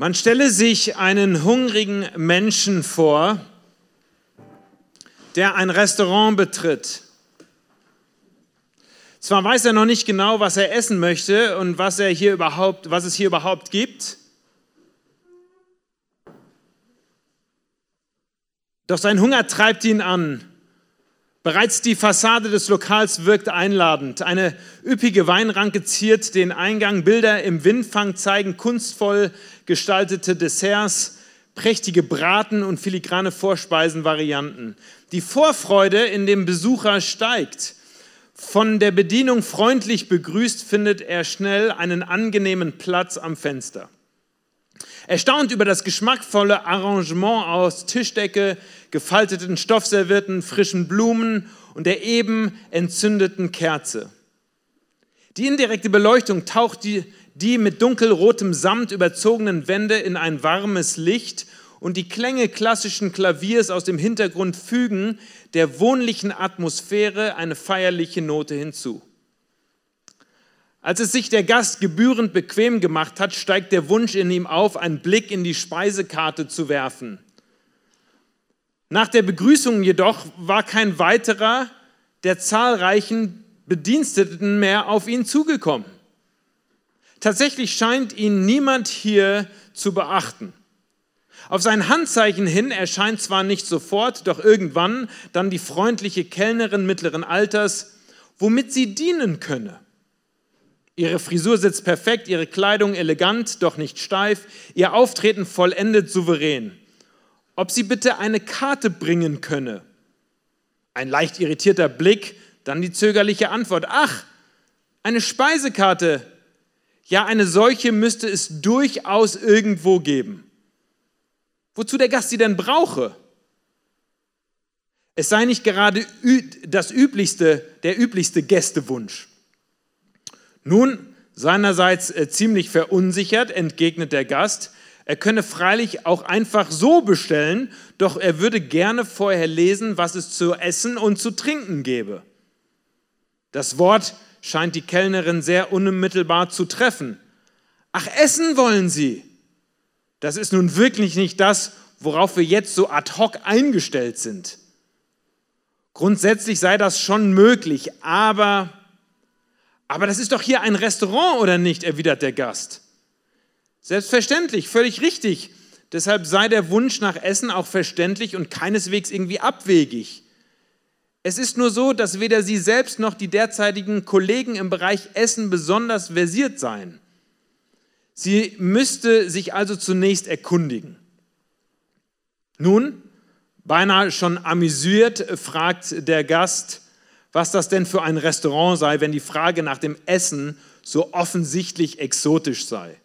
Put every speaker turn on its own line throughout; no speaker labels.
Man stelle sich einen hungrigen Menschen vor, der ein Restaurant betritt. Zwar weiß er noch nicht genau, was er essen möchte und was, er hier überhaupt, was es hier überhaupt gibt, doch sein Hunger treibt ihn an. Bereits die Fassade des Lokals wirkt einladend. Eine üppige Weinranke ziert den Eingang. Bilder im Windfang zeigen kunstvoll gestaltete Desserts, prächtige Braten und filigrane Vorspeisenvarianten. Die Vorfreude in dem Besucher steigt. Von der Bedienung freundlich begrüßt findet er schnell einen angenehmen Platz am Fenster. Erstaunt über das geschmackvolle Arrangement aus Tischdecke, gefalteten Stoffservierten, frischen Blumen und der eben entzündeten Kerze. Die indirekte Beleuchtung taucht die, die mit dunkelrotem Samt überzogenen Wände in ein warmes Licht und die Klänge klassischen Klaviers aus dem Hintergrund fügen der wohnlichen Atmosphäre eine feierliche Note hinzu. Als es sich der Gast gebührend bequem gemacht hat, steigt der Wunsch in ihm auf, einen Blick in die Speisekarte zu werfen. Nach der Begrüßung jedoch war kein weiterer der zahlreichen Bediensteten mehr auf ihn zugekommen. Tatsächlich scheint ihn niemand hier zu beachten. Auf sein Handzeichen hin erscheint zwar nicht sofort, doch irgendwann dann die freundliche Kellnerin mittleren Alters, womit sie dienen könne. Ihre Frisur sitzt perfekt, ihre Kleidung elegant, doch nicht steif, ihr Auftreten vollendet souverän. Ob sie bitte eine Karte bringen könne? Ein leicht irritierter Blick, dann die zögerliche Antwort. Ach, eine Speisekarte. Ja, eine solche müsste es durchaus irgendwo geben. Wozu der Gast sie denn brauche? Es sei nicht gerade das üblichste, der üblichste Gästewunsch. Nun, seinerseits äh, ziemlich verunsichert, entgegnet der Gast, er könne freilich auch einfach so bestellen, doch er würde gerne vorher lesen, was es zu essen und zu trinken gebe. Das Wort scheint die Kellnerin sehr unmittelbar zu treffen. Ach, essen wollen Sie? Das ist nun wirklich nicht das, worauf wir jetzt so ad hoc eingestellt sind. Grundsätzlich sei das schon möglich, aber aber das ist doch hier ein Restaurant, oder nicht? erwidert der Gast. Selbstverständlich, völlig richtig. Deshalb sei der Wunsch nach Essen auch verständlich und keineswegs irgendwie abwegig. Es ist nur so, dass weder Sie selbst noch die derzeitigen Kollegen im Bereich Essen besonders versiert seien. Sie müsste sich also zunächst erkundigen. Nun, beinahe schon amüsiert, fragt der Gast, was das denn für ein Restaurant sei, wenn die Frage nach dem Essen so offensichtlich exotisch sei.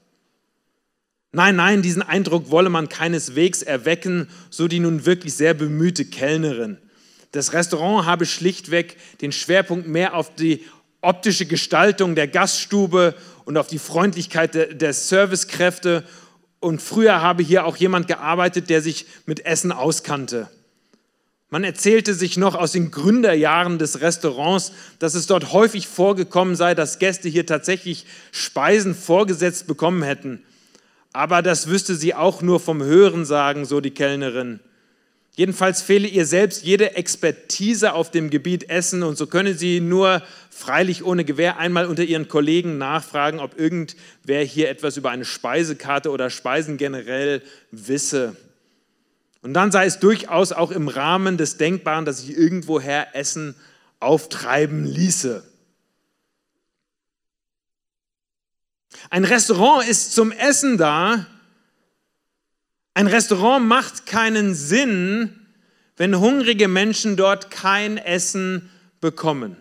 Nein, nein, diesen Eindruck wolle man keineswegs erwecken, so die nun wirklich sehr bemühte Kellnerin. Das Restaurant habe schlichtweg den Schwerpunkt mehr auf die optische Gestaltung der Gaststube und auf die Freundlichkeit der, der Servicekräfte. Und früher habe hier auch jemand gearbeitet, der sich mit Essen auskannte. Man erzählte sich noch aus den Gründerjahren des Restaurants, dass es dort häufig vorgekommen sei, dass Gäste hier tatsächlich Speisen vorgesetzt bekommen hätten. Aber das wüsste sie auch nur vom Hören sagen, so die Kellnerin. Jedenfalls fehle ihr selbst jede Expertise auf dem Gebiet Essen und so könne sie nur freilich ohne Gewähr einmal unter ihren Kollegen nachfragen, ob irgendwer hier etwas über eine Speisekarte oder Speisen generell wisse. Und dann sei es durchaus auch im Rahmen des Denkbaren, dass sich irgendwoher Essen auftreiben ließe. Ein Restaurant ist zum Essen da. Ein Restaurant macht keinen Sinn, wenn hungrige Menschen dort kein Essen bekommen.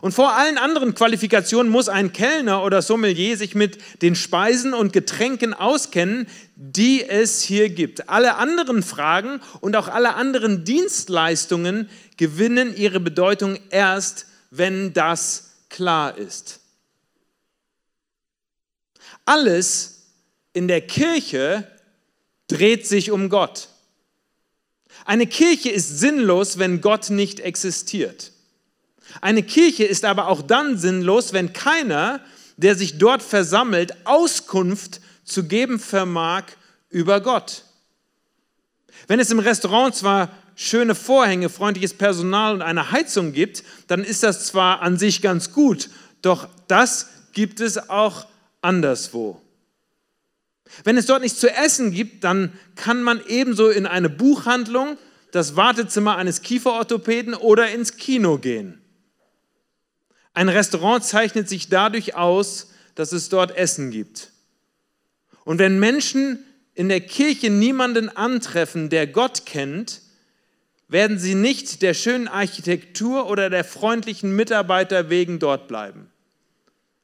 Und vor allen anderen Qualifikationen muss ein Kellner oder Sommelier sich mit den Speisen und Getränken auskennen, die es hier gibt. Alle anderen Fragen und auch alle anderen Dienstleistungen gewinnen ihre Bedeutung erst, wenn das klar ist. Alles in der Kirche dreht sich um Gott. Eine Kirche ist sinnlos, wenn Gott nicht existiert. Eine Kirche ist aber auch dann sinnlos, wenn keiner, der sich dort versammelt, Auskunft zu geben vermag über Gott. Wenn es im Restaurant zwar schöne Vorhänge, freundliches Personal und eine Heizung gibt, dann ist das zwar an sich ganz gut, doch das gibt es auch anderswo. Wenn es dort nichts zu essen gibt, dann kann man ebenso in eine Buchhandlung, das Wartezimmer eines Kieferorthopäden oder ins Kino gehen. Ein Restaurant zeichnet sich dadurch aus, dass es dort Essen gibt. Und wenn Menschen in der Kirche niemanden antreffen, der Gott kennt, werden sie nicht der schönen Architektur oder der freundlichen Mitarbeiter wegen dort bleiben.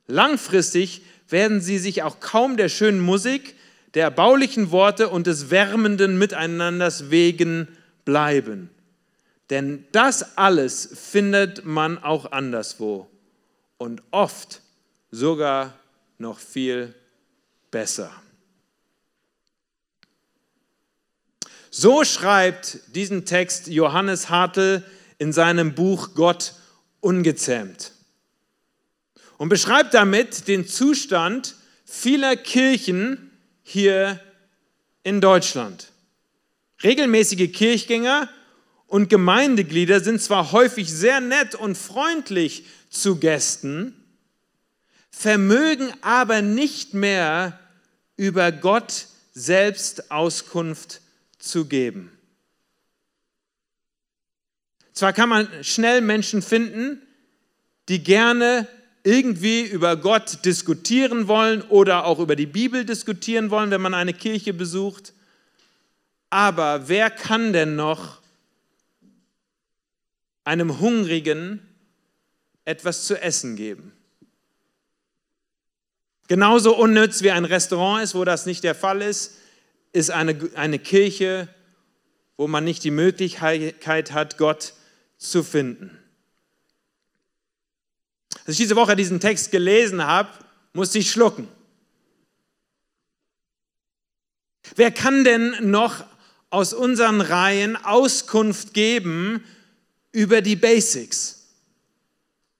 Langfristig werden sie sich auch kaum der schönen Musik, der erbaulichen Worte und des wärmenden Miteinanders wegen bleiben. Denn das alles findet man auch anderswo und oft sogar noch viel besser. So schreibt diesen Text Johannes Hartl in seinem Buch Gott ungezähmt und beschreibt damit den Zustand vieler Kirchen hier in Deutschland. Regelmäßige Kirchgänger und Gemeindeglieder sind zwar häufig sehr nett und freundlich zu Gästen, vermögen aber nicht mehr über Gott selbst Auskunft zu geben. Zwar kann man schnell Menschen finden, die gerne irgendwie über Gott diskutieren wollen oder auch über die Bibel diskutieren wollen, wenn man eine Kirche besucht. Aber wer kann denn noch einem Hungrigen etwas zu essen geben? Genauso unnütz wie ein Restaurant ist, wo das nicht der Fall ist, ist eine, eine Kirche, wo man nicht die Möglichkeit hat, Gott zu finden. Als ich diese Woche diesen Text gelesen habe, musste ich schlucken. Wer kann denn noch aus unseren Reihen Auskunft geben über die Basics?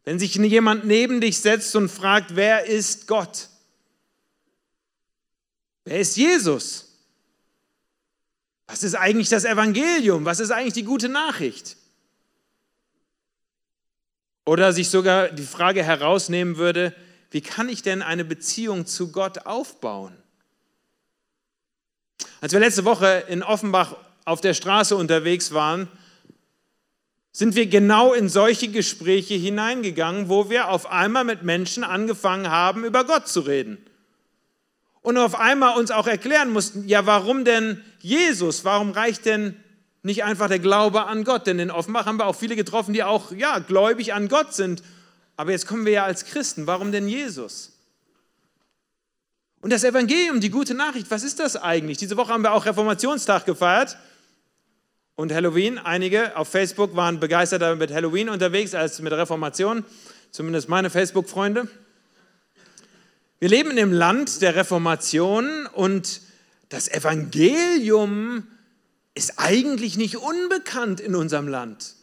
Wenn sich jemand neben dich setzt und fragt, wer ist Gott? Wer ist Jesus? Was ist eigentlich das Evangelium? Was ist eigentlich die gute Nachricht? Oder sich sogar die Frage herausnehmen würde, wie kann ich denn eine Beziehung zu Gott aufbauen? Als wir letzte Woche in Offenbach auf der Straße unterwegs waren, sind wir genau in solche Gespräche hineingegangen, wo wir auf einmal mit Menschen angefangen haben, über Gott zu reden. Und auf einmal uns auch erklären mussten, ja, warum denn Jesus? Warum reicht denn nicht einfach der Glaube an Gott. Denn in Offenbach haben wir auch viele getroffen, die auch ja, gläubig an Gott sind. Aber jetzt kommen wir ja als Christen. Warum denn Jesus? Und das Evangelium, die gute Nachricht, was ist das eigentlich? Diese Woche haben wir auch Reformationstag gefeiert und Halloween. Einige auf Facebook waren begeisterter mit Halloween unterwegs als mit Reformation, zumindest meine Facebook-Freunde. Wir leben im Land der Reformation und das Evangelium ist eigentlich nicht unbekannt in unserem Land.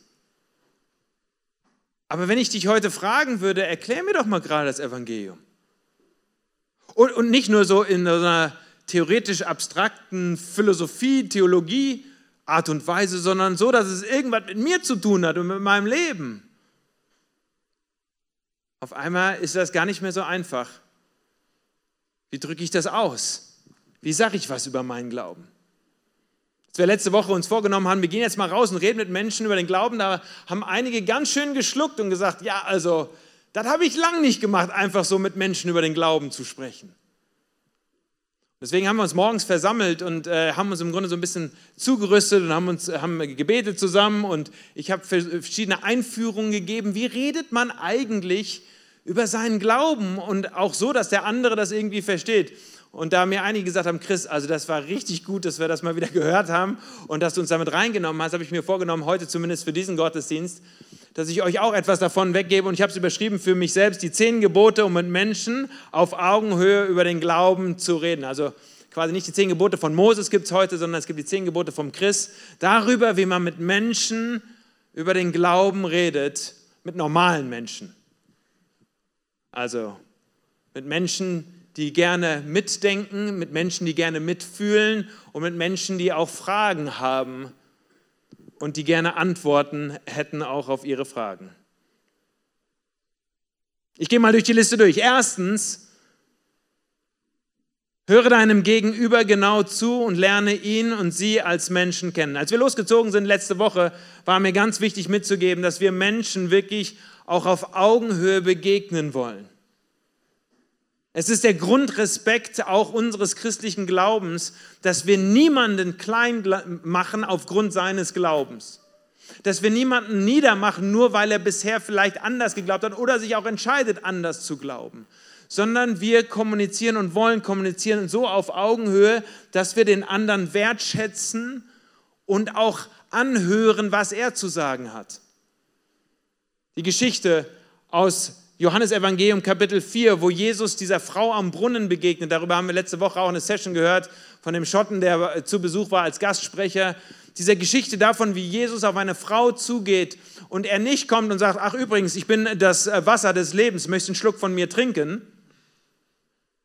Aber wenn ich dich heute fragen würde, erklär mir doch mal gerade das Evangelium. Und, und nicht nur so in einer theoretisch abstrakten Philosophie, Theologie, Art und Weise, sondern so, dass es irgendwas mit mir zu tun hat und mit meinem Leben. Auf einmal ist das gar nicht mehr so einfach. Wie drücke ich das aus? Wie sage ich was über meinen Glauben? Als wir letzte Woche uns vorgenommen haben, wir gehen jetzt mal raus und reden mit Menschen über den Glauben, da haben einige ganz schön geschluckt und gesagt, ja, also, das habe ich lang nicht gemacht, einfach so mit Menschen über den Glauben zu sprechen. Deswegen haben wir uns morgens versammelt und äh, haben uns im Grunde so ein bisschen zugerüstet und haben uns haben gebetet zusammen und ich habe verschiedene Einführungen gegeben. Wie redet man eigentlich über seinen Glauben und auch so, dass der andere das irgendwie versteht? Und da mir einige gesagt haben, Chris, also das war richtig gut, dass wir das mal wieder gehört haben und dass du uns damit reingenommen hast, habe ich mir vorgenommen, heute zumindest für diesen Gottesdienst, dass ich euch auch etwas davon weggebe. Und ich habe es überschrieben für mich selbst, die zehn Gebote, um mit Menschen auf Augenhöhe über den Glauben zu reden. Also quasi nicht die zehn Gebote von Moses gibt es heute, sondern es gibt die zehn Gebote vom Christ. Darüber, wie man mit Menschen über den Glauben redet, mit normalen Menschen. Also mit Menschen, die gerne mitdenken, mit Menschen, die gerne mitfühlen und mit Menschen, die auch Fragen haben und die gerne Antworten hätten auch auf ihre Fragen. Ich gehe mal durch die Liste durch. Erstens, höre deinem Gegenüber genau zu und lerne ihn und sie als Menschen kennen. Als wir losgezogen sind letzte Woche, war mir ganz wichtig mitzugeben, dass wir Menschen wirklich auch auf Augenhöhe begegnen wollen. Es ist der Grundrespekt auch unseres christlichen Glaubens, dass wir niemanden klein machen aufgrund seines Glaubens. Dass wir niemanden niedermachen, nur weil er bisher vielleicht anders geglaubt hat oder sich auch entscheidet, anders zu glauben. Sondern wir kommunizieren und wollen kommunizieren so auf Augenhöhe, dass wir den anderen wertschätzen und auch anhören, was er zu sagen hat. Die Geschichte aus Johannes Evangelium Kapitel 4, wo Jesus dieser Frau am Brunnen begegnet. Darüber haben wir letzte Woche auch eine Session gehört von dem Schotten, der zu Besuch war als Gastsprecher. Dieser Geschichte davon, wie Jesus auf eine Frau zugeht und er nicht kommt und sagt, ach übrigens, ich bin das Wasser des Lebens, möchtest einen Schluck von mir trinken?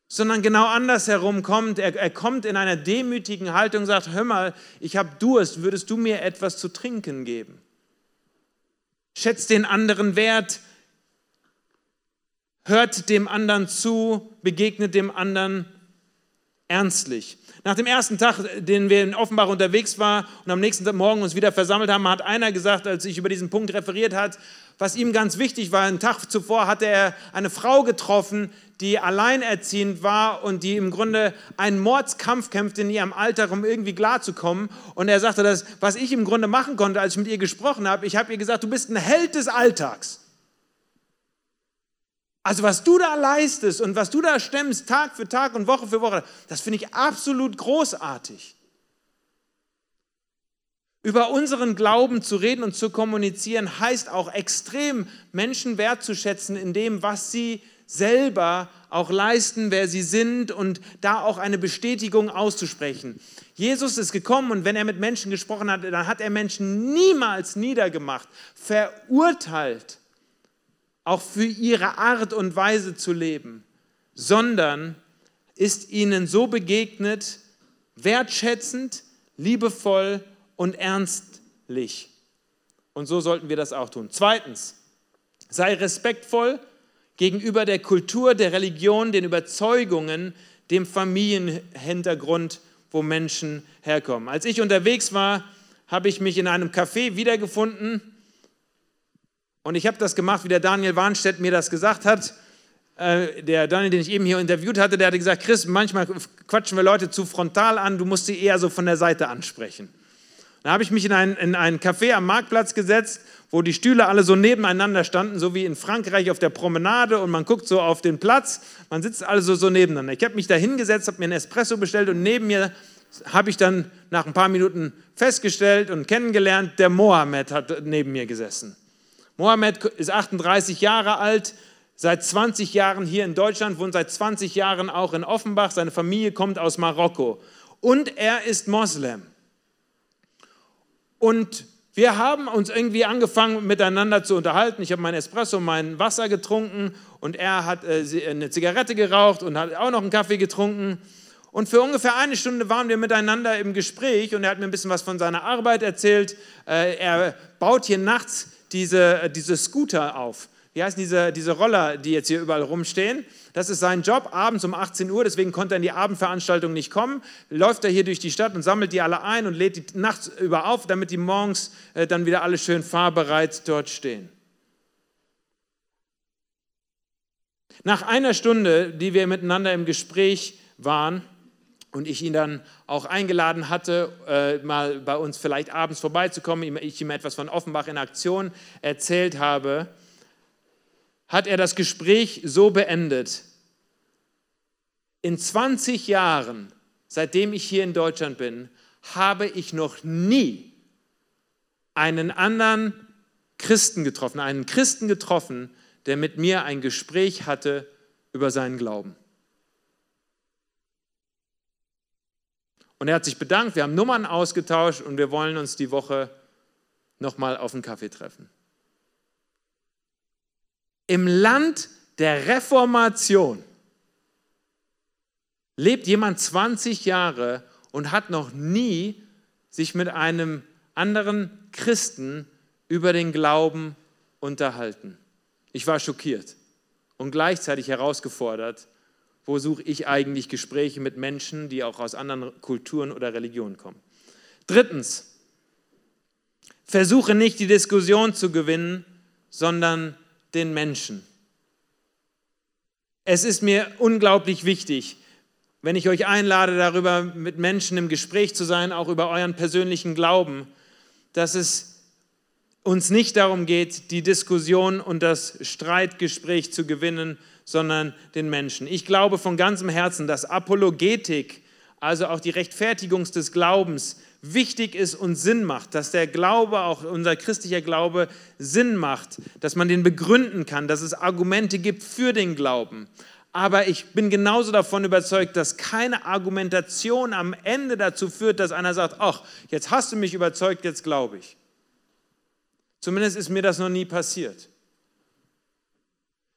Sondern genau andersherum kommt, er, er kommt in einer demütigen Haltung und sagt, hör mal, ich habe Durst, würdest du mir etwas zu trinken geben? Schätzt den anderen wert, hört dem anderen zu, begegnet dem anderen ernstlich. Nach dem ersten Tag, den wir in Offenbach unterwegs waren und am nächsten Morgen uns wieder versammelt haben, hat einer gesagt, als sich über diesen Punkt referiert hat, was ihm ganz wichtig war. Einen Tag zuvor hatte er eine Frau getroffen, die alleinerziehend war und die im Grunde einen Mordskampf kämpfte in ihrem Alter, um irgendwie klarzukommen. Und er sagte, das, was ich im Grunde machen konnte, als ich mit ihr gesprochen habe, ich habe ihr gesagt, du bist ein Held des Alltags. Also was du da leistest und was du da stemmst, Tag für Tag und Woche für Woche, das finde ich absolut großartig. Über unseren Glauben zu reden und zu kommunizieren heißt auch extrem Menschen wertzuschätzen in dem, was sie selber auch leisten, wer sie sind und da auch eine Bestätigung auszusprechen. Jesus ist gekommen und wenn er mit Menschen gesprochen hat, dann hat er Menschen niemals niedergemacht, verurteilt, auch für ihre Art und Weise zu leben, sondern ist ihnen so begegnet, wertschätzend, liebevoll und ernstlich. Und so sollten wir das auch tun. Zweitens, sei respektvoll gegenüber der Kultur, der Religion, den Überzeugungen, dem Familienhintergrund, wo Menschen herkommen. Als ich unterwegs war, habe ich mich in einem Café wiedergefunden und ich habe das gemacht, wie der Daniel Warnstedt mir das gesagt hat. Äh, der Daniel, den ich eben hier interviewt hatte, der hatte gesagt, Chris, manchmal quatschen wir Leute zu frontal an, du musst sie eher so von der Seite ansprechen. Da habe ich mich in ein, in ein Café am Marktplatz gesetzt, wo die Stühle alle so nebeneinander standen, so wie in Frankreich auf der Promenade und man guckt so auf den Platz, man sitzt alle so, so nebeneinander. Ich habe mich da hingesetzt, habe mir einen Espresso bestellt und neben mir habe ich dann nach ein paar Minuten festgestellt und kennengelernt, der Mohammed hat neben mir gesessen. Mohammed ist 38 Jahre alt, seit 20 Jahren hier in Deutschland, wohnt seit 20 Jahren auch in Offenbach. Seine Familie kommt aus Marokko. Und er ist Moslem. Und wir haben uns irgendwie angefangen miteinander zu unterhalten. Ich habe mein Espresso, mein Wasser getrunken und er hat äh, eine Zigarette geraucht und hat auch noch einen Kaffee getrunken. Und für ungefähr eine Stunde waren wir miteinander im Gespräch und er hat mir ein bisschen was von seiner Arbeit erzählt. Äh, er baut hier nachts diese, äh, diese Scooter auf. Wie heißen diese, diese Roller, die jetzt hier überall rumstehen? Das ist sein Job, abends um 18 Uhr, deswegen konnte er in die Abendveranstaltung nicht kommen. Läuft er hier durch die Stadt und sammelt die alle ein und lädt die nachts über auf, damit die morgens äh, dann wieder alle schön fahrbereit dort stehen. Nach einer Stunde, die wir miteinander im Gespräch waren, und ich ihn dann auch eingeladen hatte, äh, mal bei uns vielleicht abends vorbeizukommen, ich ihm etwas von Offenbach in Aktion erzählt habe, hat er das Gespräch so beendet. In 20 Jahren, seitdem ich hier in Deutschland bin, habe ich noch nie einen anderen Christen getroffen, einen Christen getroffen, der mit mir ein Gespräch hatte über seinen Glauben. Und er hat sich bedankt, wir haben Nummern ausgetauscht und wir wollen uns die Woche nochmal auf einen Kaffee treffen. Im Land der Reformation lebt jemand 20 Jahre und hat noch nie sich mit einem anderen Christen über den Glauben unterhalten. Ich war schockiert und gleichzeitig herausgefordert, wo suche ich eigentlich Gespräche mit Menschen, die auch aus anderen Kulturen oder Religionen kommen. Drittens, versuche nicht die Diskussion zu gewinnen, sondern den Menschen. Es ist mir unglaublich wichtig, wenn ich euch einlade, darüber mit Menschen im Gespräch zu sein, auch über euren persönlichen Glauben, dass es uns nicht darum geht, die Diskussion und das Streitgespräch zu gewinnen, sondern den Menschen. Ich glaube von ganzem Herzen, dass Apologetik, also auch die Rechtfertigung des Glaubens, wichtig ist und Sinn macht, dass der Glaube, auch unser christlicher Glaube, Sinn macht, dass man den begründen kann, dass es Argumente gibt für den Glauben. Aber ich bin genauso davon überzeugt, dass keine Argumentation am Ende dazu führt, dass einer sagt, ach, jetzt hast du mich überzeugt, jetzt glaube ich. Zumindest ist mir das noch nie passiert.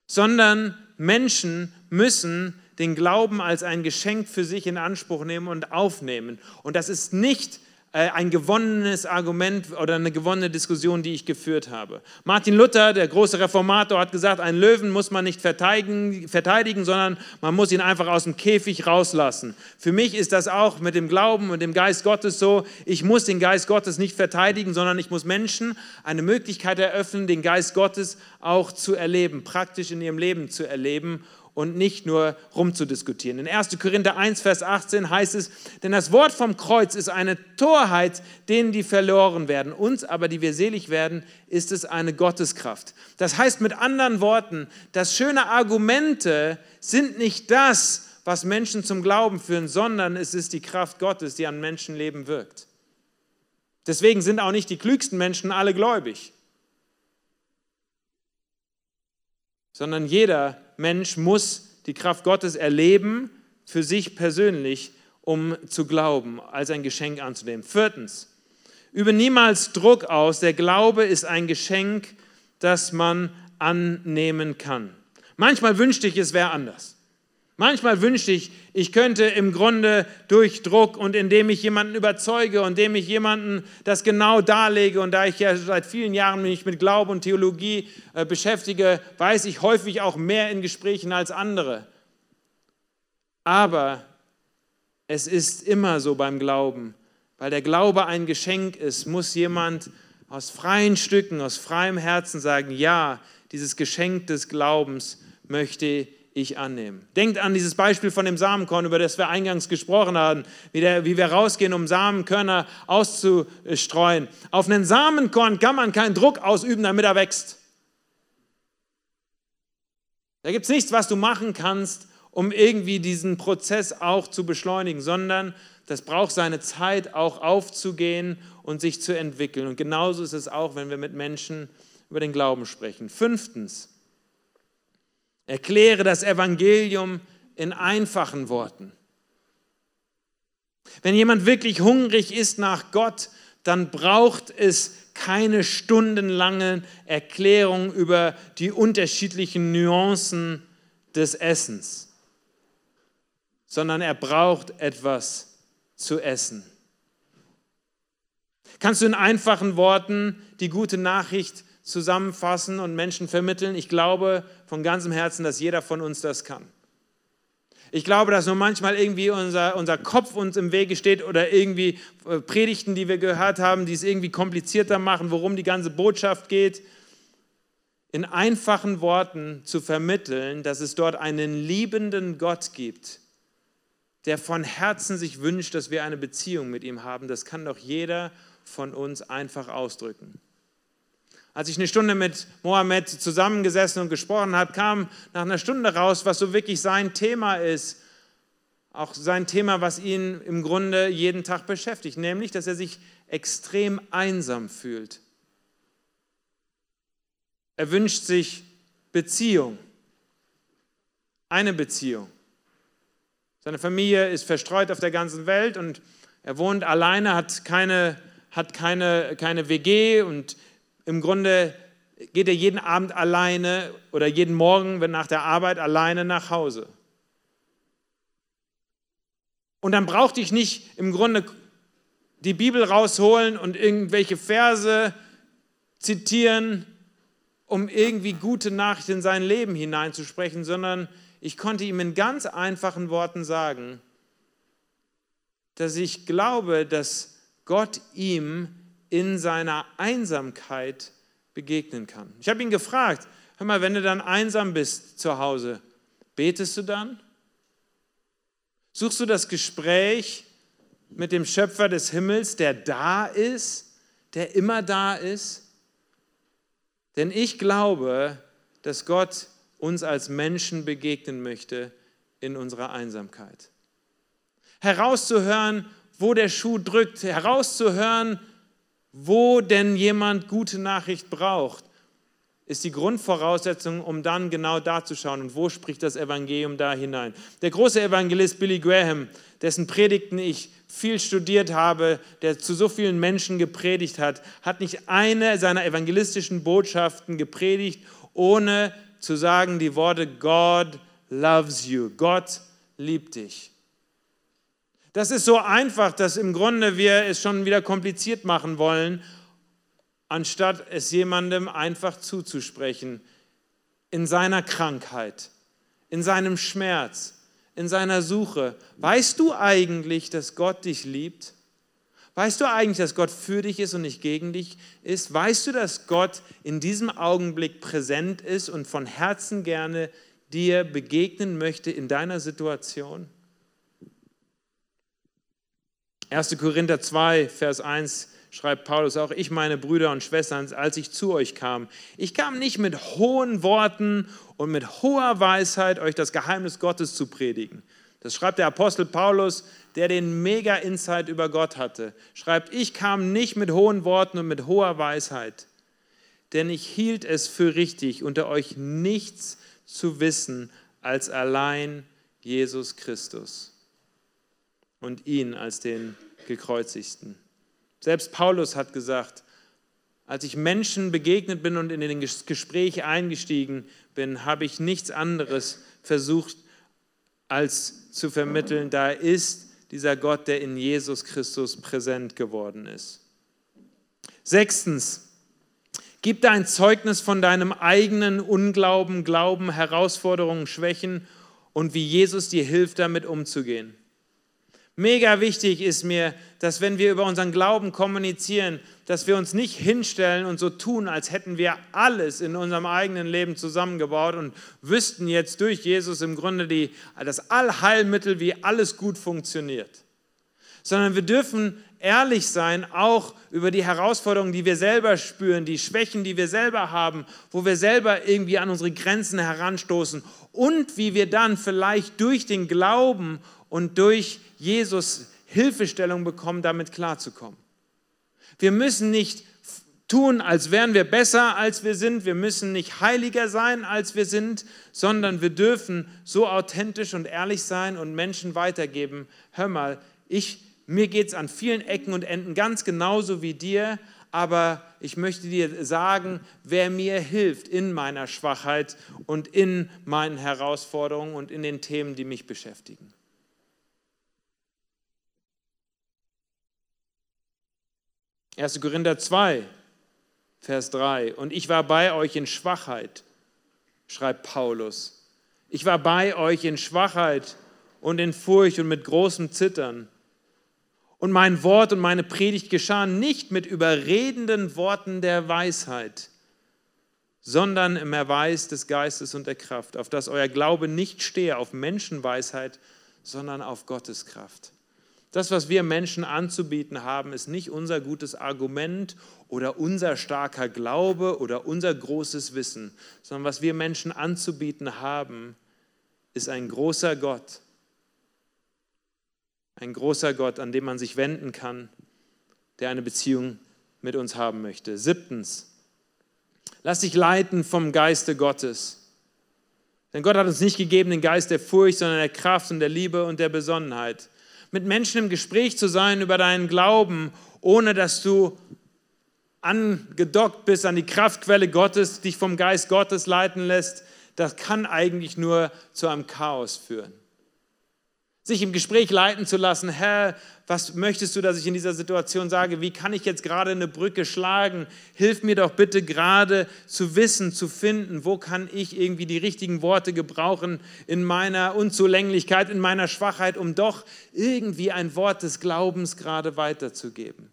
Sondern Menschen müssen den Glauben als ein Geschenk für sich in Anspruch nehmen und aufnehmen. Und das ist nicht ein gewonnenes Argument oder eine gewonnene Diskussion, die ich geführt habe. Martin Luther, der große Reformator, hat gesagt, einen Löwen muss man nicht verteidigen, verteidigen, sondern man muss ihn einfach aus dem Käfig rauslassen. Für mich ist das auch mit dem Glauben und dem Geist Gottes so, ich muss den Geist Gottes nicht verteidigen, sondern ich muss Menschen eine Möglichkeit eröffnen, den Geist Gottes auch zu erleben, praktisch in ihrem Leben zu erleben und nicht nur rumzudiskutieren. In 1. Korinther 1, Vers 18 heißt es, denn das Wort vom Kreuz ist eine Torheit denen, die verloren werden. Uns aber, die wir selig werden, ist es eine Gotteskraft. Das heißt mit anderen Worten, dass schöne Argumente sind nicht das, was Menschen zum Glauben führen, sondern es ist die Kraft Gottes, die an Menschenleben wirkt. Deswegen sind auch nicht die klügsten Menschen alle gläubig, sondern jeder Mensch muss die Kraft Gottes erleben für sich persönlich, um zu glauben, als ein Geschenk anzunehmen. Viertens, übe niemals Druck aus. Der Glaube ist ein Geschenk, das man annehmen kann. Manchmal wünschte ich, es wäre anders. Manchmal wünschte ich, ich könnte im Grunde durch Druck und indem ich jemanden überzeuge und indem ich jemanden das genau darlege und da ich ja seit vielen Jahren mich mit Glaube und Theologie äh, beschäftige, weiß ich häufig auch mehr in Gesprächen als andere. Aber es ist immer so beim Glauben, weil der Glaube ein Geschenk ist, muss jemand aus freien Stücken, aus freiem Herzen sagen, ja, dieses Geschenk des Glaubens möchte ich ich annehmen. Denkt an dieses Beispiel von dem Samenkorn, über das wir eingangs gesprochen haben, wie, der, wie wir rausgehen, um Samenkörner auszustreuen. Auf einen Samenkorn kann man keinen Druck ausüben, damit er wächst. Da gibt es nichts, was du machen kannst, um irgendwie diesen Prozess auch zu beschleunigen, sondern das braucht seine Zeit, auch aufzugehen und sich zu entwickeln. Und genauso ist es auch, wenn wir mit Menschen über den Glauben sprechen. Fünftens, Erkläre das Evangelium in einfachen Worten. Wenn jemand wirklich hungrig ist nach Gott, dann braucht es keine stundenlangen Erklärungen über die unterschiedlichen Nuancen des Essens, sondern er braucht etwas zu essen. Kannst du in einfachen Worten die gute Nachricht zusammenfassen und Menschen vermitteln. Ich glaube von ganzem Herzen, dass jeder von uns das kann. Ich glaube, dass nur manchmal irgendwie unser, unser Kopf uns im Wege steht oder irgendwie äh, Predigten, die wir gehört haben, die es irgendwie komplizierter machen, worum die ganze Botschaft geht. In einfachen Worten zu vermitteln, dass es dort einen liebenden Gott gibt, der von Herzen sich wünscht, dass wir eine Beziehung mit ihm haben, das kann doch jeder von uns einfach ausdrücken. Als ich eine Stunde mit Mohammed zusammengesessen und gesprochen habe, kam nach einer Stunde raus, was so wirklich sein Thema ist. Auch sein Thema, was ihn im Grunde jeden Tag beschäftigt, nämlich, dass er sich extrem einsam fühlt. Er wünscht sich Beziehung, eine Beziehung. Seine Familie ist verstreut auf der ganzen Welt und er wohnt alleine, hat keine, hat keine, keine WG und im Grunde geht er jeden Abend alleine oder jeden Morgen, wenn nach der Arbeit alleine nach Hause. Und dann brauchte ich nicht im Grunde die Bibel rausholen und irgendwelche Verse zitieren, um irgendwie gute Nachrichten in sein Leben hineinzusprechen, sondern ich konnte ihm in ganz einfachen Worten sagen, dass ich glaube, dass Gott ihm in seiner Einsamkeit begegnen kann. Ich habe ihn gefragt, hör mal, wenn du dann einsam bist zu Hause, betest du dann? Suchst du das Gespräch mit dem Schöpfer des Himmels, der da ist, der immer da ist? Denn ich glaube, dass Gott uns als Menschen begegnen möchte in unserer Einsamkeit. Herauszuhören, wo der Schuh drückt, herauszuhören, wo denn jemand gute Nachricht braucht, ist die Grundvoraussetzung, um dann genau da zu schauen und wo spricht das Evangelium da hinein. Der große Evangelist Billy Graham, dessen Predigten ich viel studiert habe, der zu so vielen Menschen gepredigt hat, hat nicht eine seiner evangelistischen Botschaften gepredigt, ohne zu sagen die Worte God loves you. Gott liebt dich. Das ist so einfach, dass im Grunde wir es schon wieder kompliziert machen wollen, anstatt es jemandem einfach zuzusprechen in seiner Krankheit, in seinem Schmerz, in seiner Suche. Weißt du eigentlich, dass Gott dich liebt? Weißt du eigentlich, dass Gott für dich ist und nicht gegen dich ist? Weißt du, dass Gott in diesem Augenblick präsent ist und von Herzen gerne dir begegnen möchte in deiner Situation? 1. Korinther 2, Vers 1 schreibt Paulus auch, ich meine Brüder und Schwestern, als ich zu euch kam, ich kam nicht mit hohen Worten und mit hoher Weisheit, euch das Geheimnis Gottes zu predigen. Das schreibt der Apostel Paulus, der den mega Insight über Gott hatte. Schreibt, ich kam nicht mit hohen Worten und mit hoher Weisheit, denn ich hielt es für richtig, unter euch nichts zu wissen als allein Jesus Christus und ihn als den gekreuzigsten. Selbst Paulus hat gesagt, als ich Menschen begegnet bin und in den Gespräch eingestiegen bin, habe ich nichts anderes versucht, als zu vermitteln, da ist dieser Gott, der in Jesus Christus präsent geworden ist. Sechstens, gib dein Zeugnis von deinem eigenen Unglauben, Glauben, Herausforderungen, Schwächen und wie Jesus dir hilft, damit umzugehen. Mega wichtig ist mir, dass wenn wir über unseren Glauben kommunizieren, dass wir uns nicht hinstellen und so tun, als hätten wir alles in unserem eigenen Leben zusammengebaut und wüssten jetzt durch Jesus im Grunde die, das Allheilmittel, wie alles gut funktioniert. Sondern wir dürfen ehrlich sein, auch über die Herausforderungen, die wir selber spüren, die Schwächen, die wir selber haben, wo wir selber irgendwie an unsere Grenzen heranstoßen und wie wir dann vielleicht durch den Glauben und durch Jesus Hilfestellung bekommen, damit klarzukommen. Wir müssen nicht tun, als wären wir besser, als wir sind. Wir müssen nicht heiliger sein, als wir sind, sondern wir dürfen so authentisch und ehrlich sein und Menschen weitergeben. Hör mal, ich, mir geht es an vielen Ecken und Enden ganz genauso wie dir, aber ich möchte dir sagen, wer mir hilft in meiner Schwachheit und in meinen Herausforderungen und in den Themen, die mich beschäftigen. 1. Korinther 2, Vers 3. Und ich war bei euch in Schwachheit, schreibt Paulus. Ich war bei euch in Schwachheit und in Furcht und mit großem Zittern. Und mein Wort und meine Predigt geschahen nicht mit überredenden Worten der Weisheit, sondern im Erweis des Geistes und der Kraft, auf dass euer Glaube nicht stehe auf Menschenweisheit, sondern auf Gottes Kraft. Das, was wir Menschen anzubieten haben, ist nicht unser gutes Argument oder unser starker Glaube oder unser großes Wissen, sondern was wir Menschen anzubieten haben, ist ein großer Gott. Ein großer Gott, an dem man sich wenden kann, der eine Beziehung mit uns haben möchte. Siebtens, lass dich leiten vom Geiste Gottes. Denn Gott hat uns nicht gegeben den Geist der Furcht, sondern der Kraft und der Liebe und der Besonnenheit mit Menschen im Gespräch zu sein über deinen Glauben, ohne dass du angedockt bist an die Kraftquelle Gottes, dich vom Geist Gottes leiten lässt, das kann eigentlich nur zu einem Chaos führen. Sich im Gespräch leiten zu lassen, Herr, was möchtest du, dass ich in dieser Situation sage? Wie kann ich jetzt gerade eine Brücke schlagen? Hilf mir doch bitte gerade zu wissen, zu finden, wo kann ich irgendwie die richtigen Worte gebrauchen in meiner Unzulänglichkeit, in meiner Schwachheit, um doch irgendwie ein Wort des Glaubens gerade weiterzugeben.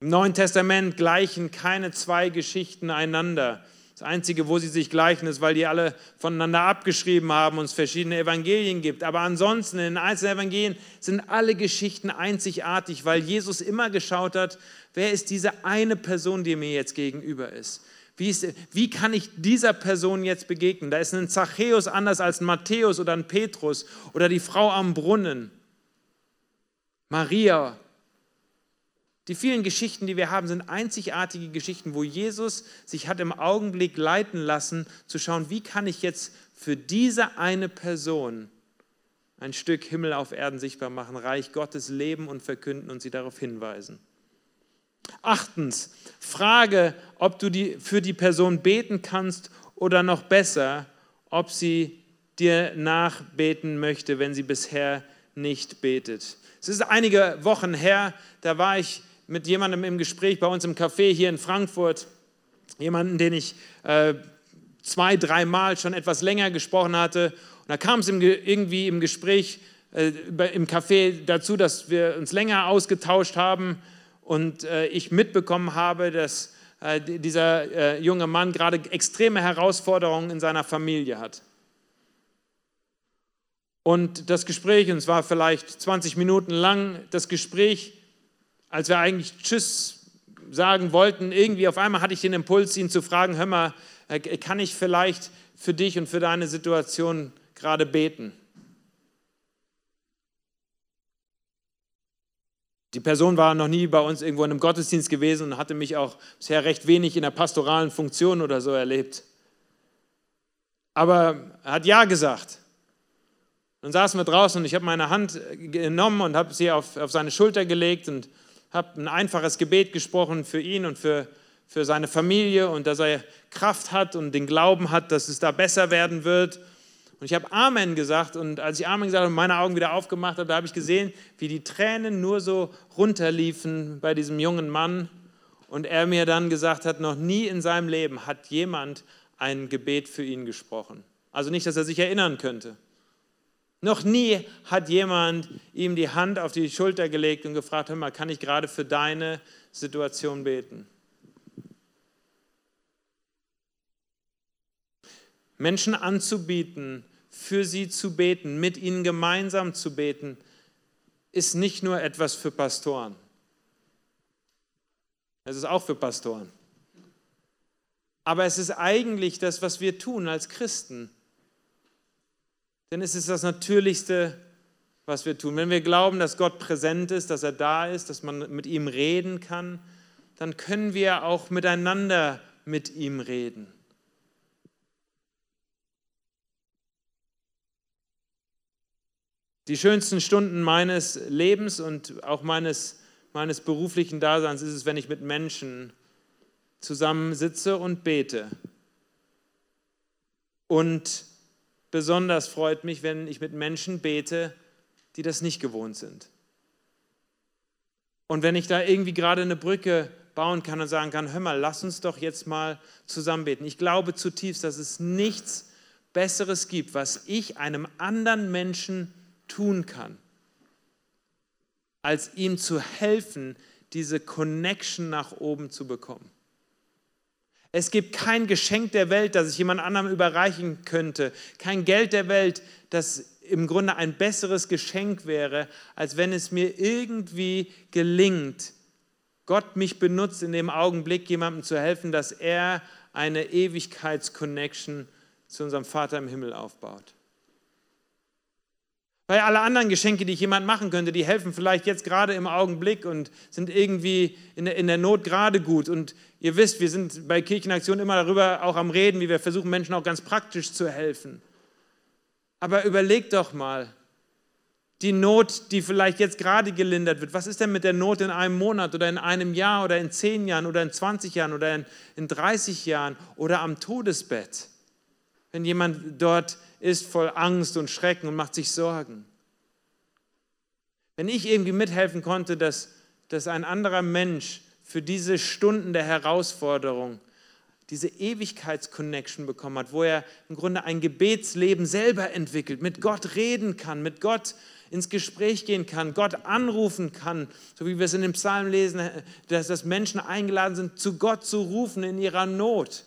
Im Neuen Testament gleichen keine zwei Geschichten einander. Das Einzige, wo sie sich gleichen, ist, weil die alle voneinander abgeschrieben haben und es verschiedene Evangelien gibt. Aber ansonsten in den einzelnen Evangelien sind alle Geschichten einzigartig, weil Jesus immer geschaut hat, wer ist diese eine Person, die mir jetzt gegenüber ist. Wie, ist, wie kann ich dieser Person jetzt begegnen? Da ist ein Zachäus anders als ein Matthäus oder ein Petrus oder die Frau am Brunnen. Maria die vielen Geschichten, die wir haben, sind einzigartige Geschichten, wo Jesus sich hat im Augenblick leiten lassen, zu schauen, wie kann ich jetzt für diese eine Person ein Stück Himmel auf Erden sichtbar machen, Reich Gottes leben und verkünden und sie darauf hinweisen. Achtens, frage, ob du die, für die Person beten kannst oder noch besser, ob sie dir nachbeten möchte, wenn sie bisher nicht betet. Es ist einige Wochen her, da war ich mit jemandem im Gespräch bei uns im Café hier in Frankfurt, jemanden, den ich äh, zwei, dreimal schon etwas länger gesprochen hatte. Und da kam es irgendwie im Gespräch äh, im Café dazu, dass wir uns länger ausgetauscht haben und äh, ich mitbekommen habe, dass äh, dieser äh, junge Mann gerade extreme Herausforderungen in seiner Familie hat. Und das Gespräch, und es war vielleicht 20 Minuten lang, das Gespräch als wir eigentlich Tschüss sagen wollten, irgendwie auf einmal hatte ich den Impuls, ihn zu fragen, hör mal, äh, kann ich vielleicht für dich und für deine Situation gerade beten? Die Person war noch nie bei uns irgendwo in einem Gottesdienst gewesen und hatte mich auch bisher recht wenig in der pastoralen Funktion oder so erlebt. Aber er hat Ja gesagt. Dann saßen wir draußen und ich habe meine Hand genommen und habe sie auf, auf seine Schulter gelegt und habe ein einfaches Gebet gesprochen für ihn und für, für seine Familie und dass er Kraft hat und den Glauben hat, dass es da besser werden wird. Und ich habe Amen gesagt und als ich Amen gesagt habe und meine Augen wieder aufgemacht habe, da habe ich gesehen, wie die Tränen nur so runterliefen bei diesem jungen Mann und er mir dann gesagt hat, noch nie in seinem Leben hat jemand ein Gebet für ihn gesprochen. Also nicht, dass er sich erinnern könnte. Noch nie hat jemand ihm die Hand auf die Schulter gelegt und gefragt, hör mal, kann ich gerade für deine Situation beten? Menschen anzubieten, für sie zu beten, mit ihnen gemeinsam zu beten, ist nicht nur etwas für Pastoren. Es ist auch für Pastoren. Aber es ist eigentlich das, was wir tun als Christen. Denn es ist das Natürlichste, was wir tun. Wenn wir glauben, dass Gott präsent ist, dass er da ist, dass man mit ihm reden kann, dann können wir auch miteinander mit ihm reden. Die schönsten Stunden meines Lebens und auch meines, meines beruflichen Daseins ist es, wenn ich mit Menschen zusammensitze und bete. Und Besonders freut mich, wenn ich mit Menschen bete, die das nicht gewohnt sind. Und wenn ich da irgendwie gerade eine Brücke bauen kann und sagen kann, hör mal, lass uns doch jetzt mal zusammen beten. Ich glaube zutiefst, dass es nichts Besseres gibt, was ich einem anderen Menschen tun kann, als ihm zu helfen, diese Connection nach oben zu bekommen. Es gibt kein Geschenk der Welt, das ich jemand anderem überreichen könnte. Kein Geld der Welt, das im Grunde ein besseres Geschenk wäre, als wenn es mir irgendwie gelingt, Gott mich benutzt in dem Augenblick, jemandem zu helfen, dass er eine Ewigkeitsconnection zu unserem Vater im Himmel aufbaut. Weil alle anderen Geschenke, die ich jemand machen könnte, die helfen vielleicht jetzt gerade im Augenblick und sind irgendwie in der, in der Not gerade gut. Und ihr wisst, wir sind bei Kirchenaktion immer darüber auch am Reden, wie wir versuchen, Menschen auch ganz praktisch zu helfen. Aber überlegt doch mal, die Not, die vielleicht jetzt gerade gelindert wird, was ist denn mit der Not in einem Monat oder in einem Jahr oder in zehn Jahren oder in 20 Jahren oder in, in 30 Jahren oder am Todesbett? Wenn jemand dort ist voll Angst und Schrecken und macht sich Sorgen. Wenn ich irgendwie mithelfen konnte, dass, dass ein anderer Mensch für diese Stunden der Herausforderung diese Ewigkeitsconnection bekommen hat, wo er im Grunde ein Gebetsleben selber entwickelt, mit Gott reden kann, mit Gott ins Gespräch gehen kann, Gott anrufen kann, so wie wir es in dem Psalm lesen, dass, dass Menschen eingeladen sind, zu Gott zu rufen in ihrer Not.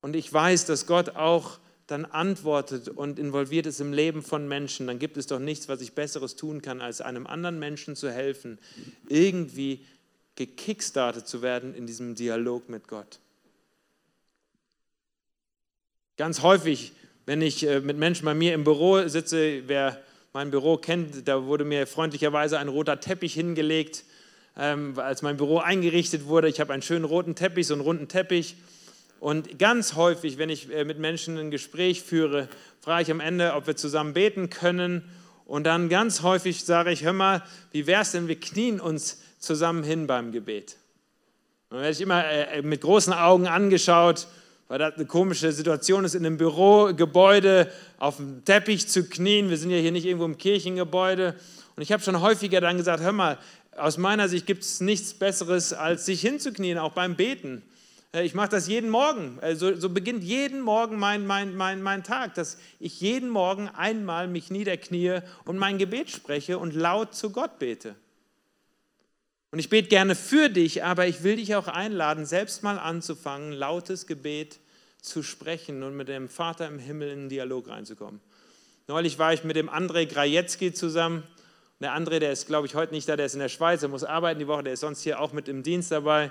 Und ich weiß, dass Gott auch dann antwortet und involviert ist im Leben von Menschen, dann gibt es doch nichts, was ich Besseres tun kann, als einem anderen Menschen zu helfen, irgendwie gekickstartet zu werden in diesem Dialog mit Gott. Ganz häufig, wenn ich äh, mit Menschen bei mir im Büro sitze, wer mein Büro kennt, da wurde mir freundlicherweise ein roter Teppich hingelegt, ähm, als mein Büro eingerichtet wurde. Ich habe einen schönen roten Teppich, so einen runden Teppich. Und ganz häufig, wenn ich äh, mit Menschen ein Gespräch führe, frage ich am Ende, ob wir zusammen beten können. Und dann ganz häufig sage ich, hör mal, wie wäre es denn, wir knien uns zusammen hin beim Gebet. Und dann werde ich immer äh, äh, mit großen Augen angeschaut, weil das eine komische Situation ist, in einem Bürogebäude auf dem Teppich zu knien. Wir sind ja hier nicht irgendwo im Kirchengebäude. Und ich habe schon häufiger dann gesagt, hör mal, aus meiner Sicht gibt es nichts Besseres, als sich hinzuknien, auch beim Beten. Äh, ich mache das jeden Morgen. Also, so beginnt jeden Morgen mein, mein, mein, mein Tag, dass ich jeden Morgen einmal mich niederknie und mein Gebet spreche und laut zu Gott bete. Und ich bete gerne für dich, aber ich will dich auch einladen, selbst mal anzufangen, lautes Gebet zu sprechen und mit dem Vater im Himmel in einen Dialog reinzukommen. Neulich war ich mit dem André Grajecki zusammen. Der André, der ist, glaube ich, heute nicht da, der ist in der Schweiz, der muss arbeiten die Woche, der ist sonst hier auch mit im Dienst dabei.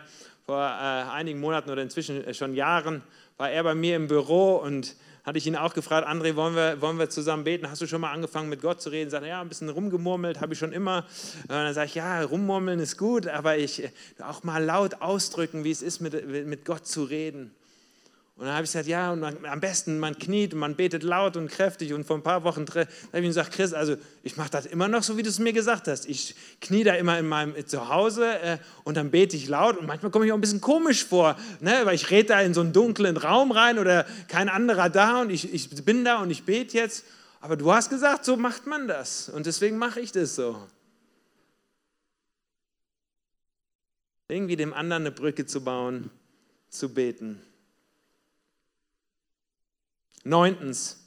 Vor äh, einigen Monaten oder inzwischen äh, schon Jahren war er bei mir im Büro und hatte ich ihn auch gefragt, André, wollen wir, wollen wir zusammen beten? Hast du schon mal angefangen mit Gott zu reden? Sagt er, ja, ein bisschen rumgemurmelt, habe ich schon immer. Und dann sage ich, ja, rummurmeln ist gut, aber ich äh, auch mal laut ausdrücken, wie es ist, mit, mit Gott zu reden. Und dann habe ich gesagt, ja, und man, am besten man kniet und man betet laut und kräftig. Und vor ein paar Wochen habe ich ihm gesagt, Chris, also ich mache das immer noch so, wie du es mir gesagt hast. Ich knie da immer in meinem Zuhause äh, und dann bete ich laut. Und manchmal komme ich auch ein bisschen komisch vor, ne? weil ich rede da in so einen dunklen Raum rein oder kein anderer da und ich, ich bin da und ich bete jetzt. Aber du hast gesagt, so macht man das. Und deswegen mache ich das so. Irgendwie dem anderen eine Brücke zu bauen, zu beten. Neuntens,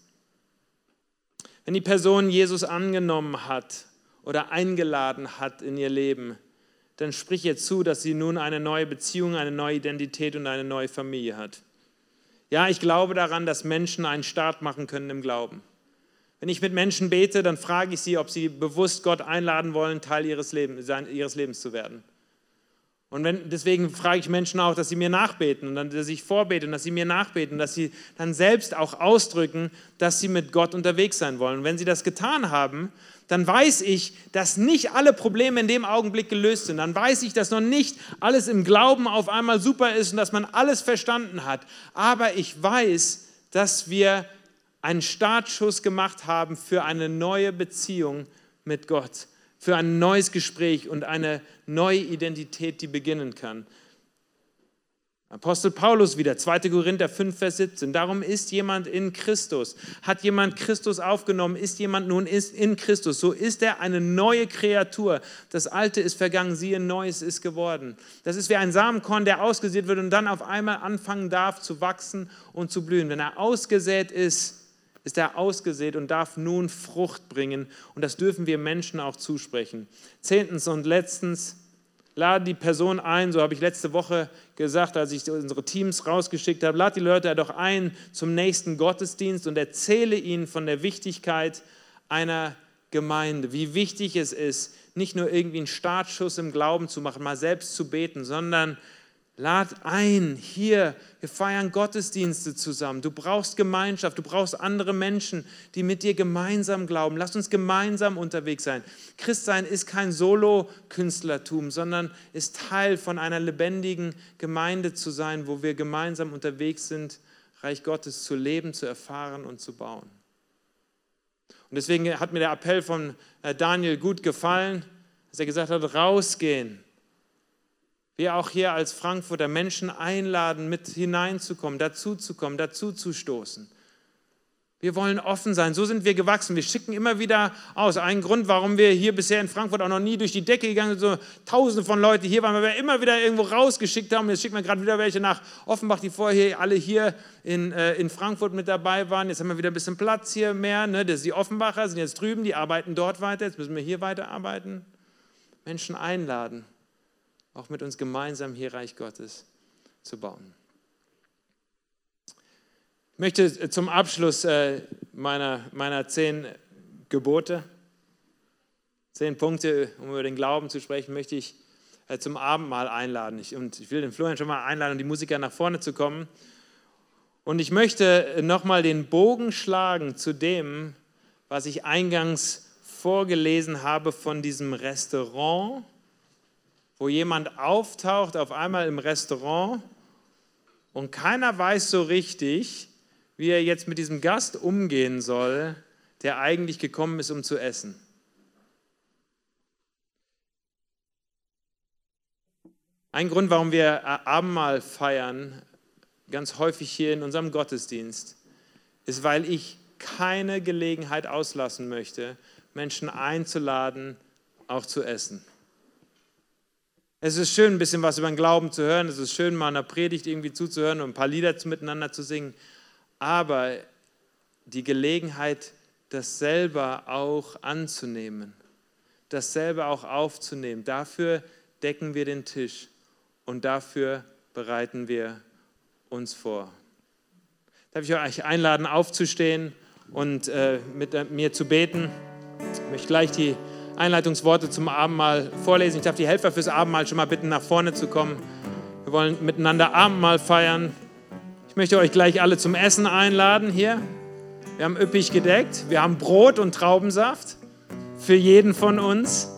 wenn die Person Jesus angenommen hat oder eingeladen hat in ihr Leben, dann sprich ihr zu, dass sie nun eine neue Beziehung, eine neue Identität und eine neue Familie hat. Ja, ich glaube daran, dass Menschen einen Start machen können im Glauben. Wenn ich mit Menschen bete, dann frage ich sie, ob sie bewusst Gott einladen wollen, Teil ihres Lebens, ihres Lebens zu werden. Und wenn, deswegen frage ich Menschen auch, dass sie mir nachbeten und dann, dass ich vorbete und dass sie mir nachbeten, dass sie dann selbst auch ausdrücken, dass sie mit Gott unterwegs sein wollen. Und wenn sie das getan haben, dann weiß ich, dass nicht alle Probleme in dem Augenblick gelöst sind. Dann weiß ich, dass noch nicht alles im Glauben auf einmal super ist und dass man alles verstanden hat. Aber ich weiß, dass wir einen Startschuss gemacht haben für eine neue Beziehung mit Gott für ein neues Gespräch und eine neue Identität, die beginnen kann. Apostel Paulus wieder, 2. Korinther 5, Vers 17. Darum ist jemand in Christus. Hat jemand Christus aufgenommen, ist jemand nun in Christus. So ist er eine neue Kreatur. Das Alte ist vergangen, siehe, Neues ist geworden. Das ist wie ein Samenkorn, der ausgesät wird und dann auf einmal anfangen darf zu wachsen und zu blühen. Wenn er ausgesät ist, ist er ausgesät und darf nun Frucht bringen. Und das dürfen wir Menschen auch zusprechen. Zehntens und letztens, lade die Person ein, so habe ich letzte Woche gesagt, als ich unsere Teams rausgeschickt habe, lade die Leute doch ein zum nächsten Gottesdienst und erzähle ihnen von der Wichtigkeit einer Gemeinde, wie wichtig es ist, nicht nur irgendwie einen Startschuss im Glauben zu machen, mal selbst zu beten, sondern Lad ein, hier, wir feiern Gottesdienste zusammen. Du brauchst Gemeinschaft, du brauchst andere Menschen, die mit dir gemeinsam glauben. Lass uns gemeinsam unterwegs sein. Christsein ist kein Solo-Künstlertum, sondern ist Teil von einer lebendigen Gemeinde zu sein, wo wir gemeinsam unterwegs sind, Reich Gottes zu leben, zu erfahren und zu bauen. Und deswegen hat mir der Appell von äh, Daniel gut gefallen, dass er gesagt hat, rausgehen Wir auch hier als Frankfurter Menschen einladen, mit hineinzukommen, dazuzukommen, dazuzustoßen. Wir wollen offen sein. So sind wir gewachsen. Wir schicken immer wieder aus. Ein Grund, warum wir hier bisher in Frankfurt auch noch nie durch die Decke gegangen sind, so tausende von Leuten hier waren, weil wir immer wieder irgendwo rausgeschickt haben. Jetzt schicken wir gerade wieder welche nach Offenbach, die vorher alle hier in, äh, in Frankfurt mit dabei waren. Jetzt haben wir wieder ein bisschen Platz hier mehr. Ne? Das die Offenbacher sind jetzt drüben, die arbeiten dort weiter. Jetzt müssen wir hier weiterarbeiten. Menschen einladen, auch mit uns gemeinsam hier Reich Gottes zu bauen. Ich möchte zum Abschluss äh, meiner, meiner zehn Gebote, zehn Punkte, um über den Glauben zu sprechen, möchte ich äh, zum Abendmahl einladen. Und ich will den Florian schon mal einladen, die Musiker nach vorne zu kommen. Und ich möchte nochmal den Bogen schlagen zu dem, was ich eingangs vorgelesen habe von diesem Restaurant, wo jemand auftaucht auf einmal im Restaurant und keiner weiß so richtig, wie er jetzt mit diesem Gast umgehen soll, der eigentlich gekommen ist, um zu essen. Ein Grund, warum wir Abendmahl feiern, ganz häufig hier in unserem Gottesdienst, ist, weil ich keine Gelegenheit auslassen möchte, Menschen einzuladen, auch zu essen. Es ist schön, ein bisschen was über den Glauben zu hören. Es ist schön, mal einer Predigt irgendwie zuzuhören und ein paar Lieder miteinander zu singen aber die Gelegenheit, das selber auch anzunehmen, das selber auch aufzunehmen, dafür decken wir den Tisch und dafür bereiten wir uns vor. Darf ich euch einladen, aufzustehen und äh, mit äh, mir zu beten? Ich möchte gleich die Einleitungsworte zum Abendmahl vorlesen. Ich darf die Helfer fürs Abendmahl schon mal bitten, nach vorne zu kommen. Wir wollen miteinander Abendmahl feiern. Ich möchte euch gleich alle zum Essen einladen hier. Wir haben üppig gedeckt. Wir haben Brot und Traubensaft für jeden von uns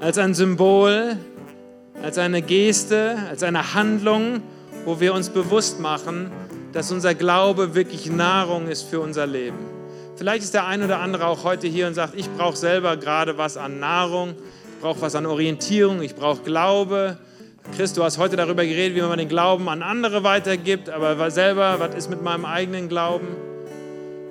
als ein Symbol, als eine Geste, als eine Handlung, wo wir uns bewusst machen, dass unser Glaube wirklich Nahrung ist für unser Leben. Vielleicht ist der ein oder andere auch heute hier und sagt, ich brauche selber gerade was an Nahrung, ich brauche was an Orientierung, ich brauche Glaube, Christ, du hast heute darüber geredet, wie man den Glauben an andere weitergibt, aber selber, was ist mit meinem eigenen Glauben?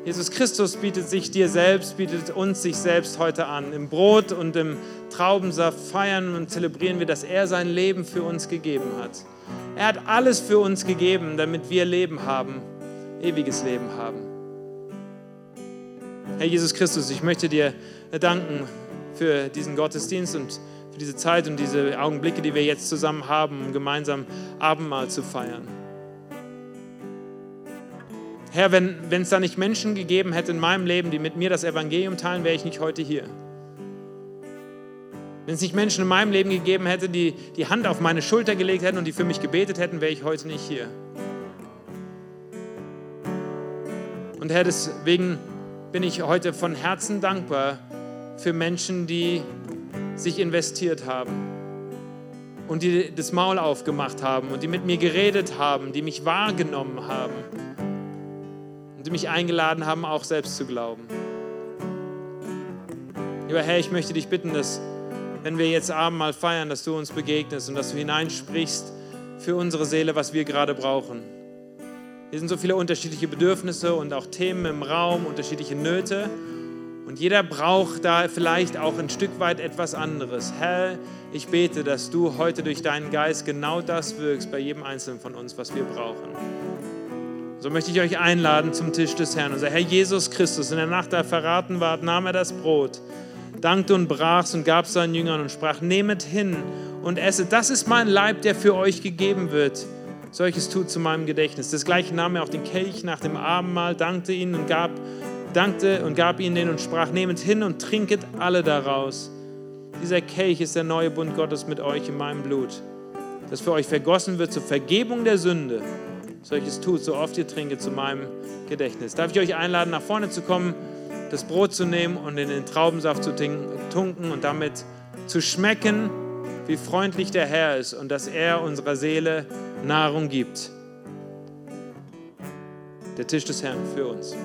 Jesus Christus bietet sich dir selbst, bietet uns sich selbst heute an. Im Brot und im Traubensaft feiern und zelebrieren wir, dass er sein Leben für uns gegeben hat. Er hat alles für uns gegeben, damit wir Leben haben, ewiges Leben haben. Herr Jesus Christus, ich möchte dir danken für diesen Gottesdienst und für diese Zeit und diese Augenblicke, die wir jetzt zusammen haben, um gemeinsam Abendmahl zu feiern. Herr, wenn es da nicht Menschen gegeben hätte in meinem Leben, die mit mir das Evangelium teilen, wäre ich nicht heute hier. Wenn es nicht Menschen in meinem Leben gegeben hätte, die die Hand auf meine Schulter gelegt hätten und die für mich gebetet hätten, wäre ich heute nicht hier. Und Herr, deswegen bin ich heute von Herzen dankbar für Menschen, die sich investiert haben und die das Maul aufgemacht haben und die mit mir geredet haben, die mich wahrgenommen haben und die mich eingeladen haben, auch selbst zu glauben. Lieber Herr, ich möchte dich bitten, dass wenn wir jetzt Abendmahl feiern, dass du uns begegnest und dass du hineinsprichst für unsere Seele, was wir gerade brauchen. Hier sind so viele unterschiedliche Bedürfnisse und auch Themen im Raum, unterschiedliche Nöte. Und jeder braucht da vielleicht auch ein Stück weit etwas anderes. Herr, ich bete, dass du heute durch deinen Geist genau das wirkst bei jedem Einzelnen von uns, was wir brauchen. So möchte ich euch einladen zum Tisch des Herrn. Unser Herr Jesus Christus, in der Nacht, da verraten ward, nahm er das Brot, dankte und brach es und gab es seinen Jüngern und sprach, nehmet hin und esset. Das ist mein Leib, der für euch gegeben wird. Solches tut zu meinem Gedächtnis. Das gleiche nahm er auch den Kelch nach dem Abendmahl, dankte ihn und gab dankte und gab ihnen den und sprach, nehmet hin und trinket alle daraus. Dieser Kelch ist der neue Bund Gottes mit euch in meinem Blut, das für euch vergossen wird zur Vergebung der Sünde. Solches tut, so oft ihr trinket, zu meinem Gedächtnis. Darf ich euch einladen, nach vorne zu kommen, das Brot zu nehmen und in den Traubensaft zu tunken und damit zu schmecken, wie freundlich der Herr ist und dass er unserer Seele Nahrung gibt. Der Tisch des Herrn für uns.